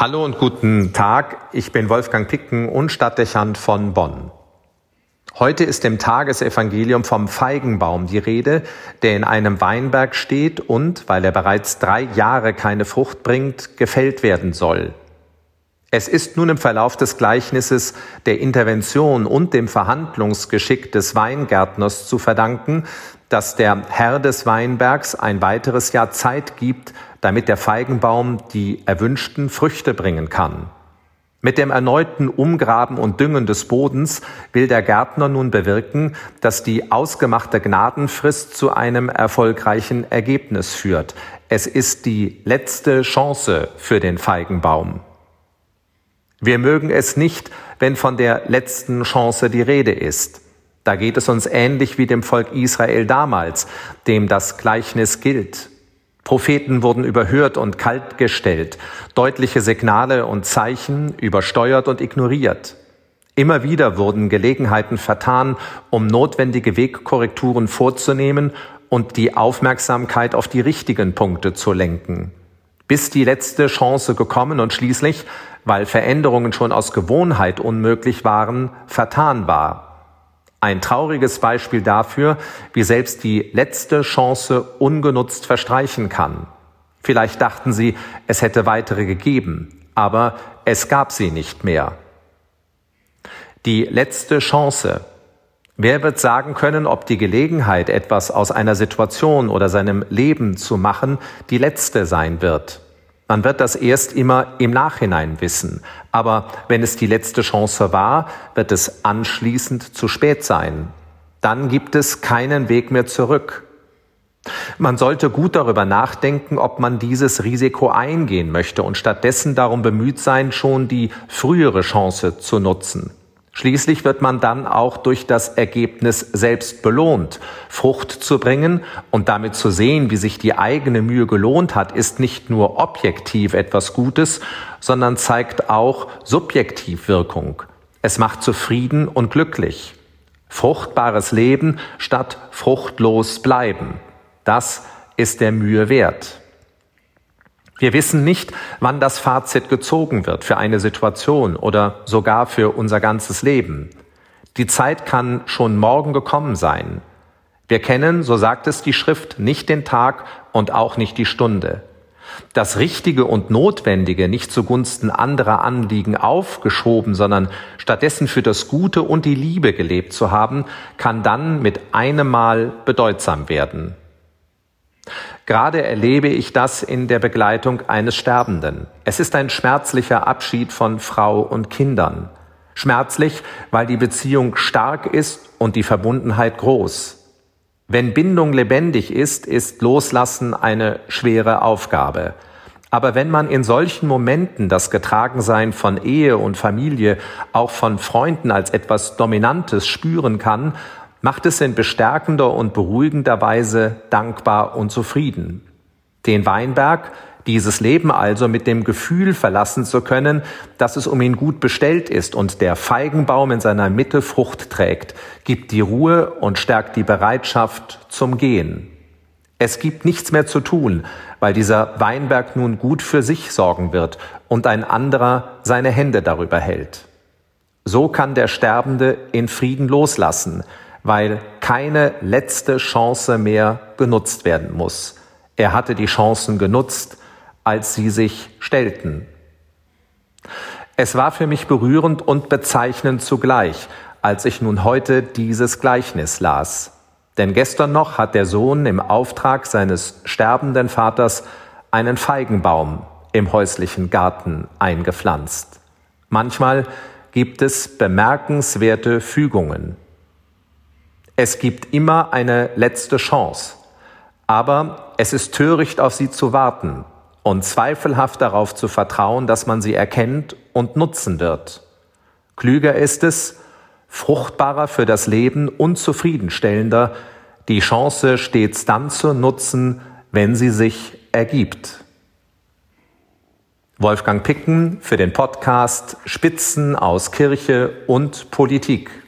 Hallo und guten Tag. Ich bin Wolfgang Picken und Stadtdechant von Bonn. Heute ist im Tagesevangelium vom Feigenbaum die Rede, der in einem Weinberg steht und, weil er bereits drei Jahre keine Frucht bringt, gefällt werden soll. Es ist nun im Verlauf des Gleichnisses der Intervention und dem Verhandlungsgeschick des Weingärtners zu verdanken, dass der Herr des Weinbergs ein weiteres Jahr Zeit gibt, damit der Feigenbaum die erwünschten Früchte bringen kann. Mit dem erneuten Umgraben und Düngen des Bodens will der Gärtner nun bewirken, dass die ausgemachte Gnadenfrist zu einem erfolgreichen Ergebnis führt. Es ist die letzte Chance für den Feigenbaum. Wir mögen es nicht, wenn von der letzten Chance die Rede ist. Da geht es uns ähnlich wie dem Volk Israel damals, dem das Gleichnis gilt. Propheten wurden überhört und kaltgestellt, deutliche Signale und Zeichen übersteuert und ignoriert. Immer wieder wurden Gelegenheiten vertan, um notwendige Wegkorrekturen vorzunehmen und die Aufmerksamkeit auf die richtigen Punkte zu lenken. Bis die letzte Chance gekommen und schließlich, weil Veränderungen schon aus Gewohnheit unmöglich waren, vertan war. Ein trauriges Beispiel dafür, wie selbst die letzte Chance ungenutzt verstreichen kann. Vielleicht dachten Sie, es hätte weitere gegeben, aber es gab sie nicht mehr. Die letzte Chance. Wer wird sagen können, ob die Gelegenheit, etwas aus einer Situation oder seinem Leben zu machen, die letzte sein wird? Man wird das erst immer im Nachhinein wissen. Aber wenn es die letzte Chance war, wird es anschließend zu spät sein. Dann gibt es keinen Weg mehr zurück. Man sollte gut darüber nachdenken, ob man dieses Risiko eingehen möchte und stattdessen darum bemüht sein, schon die frühere Chance zu nutzen. Schließlich wird man dann auch durch das Ergebnis selbst belohnt. Frucht zu bringen und damit zu sehen, wie sich die eigene Mühe gelohnt hat, ist nicht nur objektiv etwas Gutes, sondern zeigt auch subjektiv Wirkung. Es macht zufrieden und glücklich. Fruchtbares Leben statt fruchtlos bleiben. Das ist der Mühe wert. Wir wissen nicht, wann das Fazit gezogen wird für eine Situation oder sogar für unser ganzes Leben. Die Zeit kann schon morgen gekommen sein. Wir kennen, so sagt es die Schrift, nicht den Tag und auch nicht die Stunde. Das Richtige und Notwendige nicht zugunsten anderer Anliegen aufgeschoben, sondern stattdessen für das Gute und die Liebe gelebt zu haben, kann dann mit einem Mal bedeutsam werden. Gerade erlebe ich das in der Begleitung eines Sterbenden. Es ist ein schmerzlicher Abschied von Frau und Kindern. Schmerzlich, weil die Beziehung stark ist und die Verbundenheit groß. Wenn Bindung lebendig ist, ist Loslassen eine schwere Aufgabe. Aber wenn man in solchen Momenten das Getragensein von Ehe und Familie auch von Freunden als etwas Dominantes spüren kann, macht es in bestärkender und beruhigender Weise dankbar und zufrieden. Den Weinberg, dieses Leben also mit dem Gefühl verlassen zu können, dass es um ihn gut bestellt ist und der Feigenbaum in seiner Mitte Frucht trägt, gibt die Ruhe und stärkt die Bereitschaft zum Gehen. Es gibt nichts mehr zu tun, weil dieser Weinberg nun gut für sich sorgen wird und ein anderer seine Hände darüber hält. So kann der Sterbende in Frieden loslassen, weil keine letzte Chance mehr genutzt werden muss. Er hatte die Chancen genutzt, als sie sich stellten. Es war für mich berührend und bezeichnend zugleich, als ich nun heute dieses Gleichnis las. Denn gestern noch hat der Sohn im Auftrag seines sterbenden Vaters einen Feigenbaum im häuslichen Garten eingepflanzt. Manchmal gibt es bemerkenswerte Fügungen. Es gibt immer eine letzte Chance, aber es ist töricht, auf sie zu warten und zweifelhaft darauf zu vertrauen, dass man sie erkennt und nutzen wird. Klüger ist es, fruchtbarer für das Leben und zufriedenstellender, die Chance stets dann zu nutzen, wenn sie sich ergibt. Wolfgang Picken für den Podcast Spitzen aus Kirche und Politik.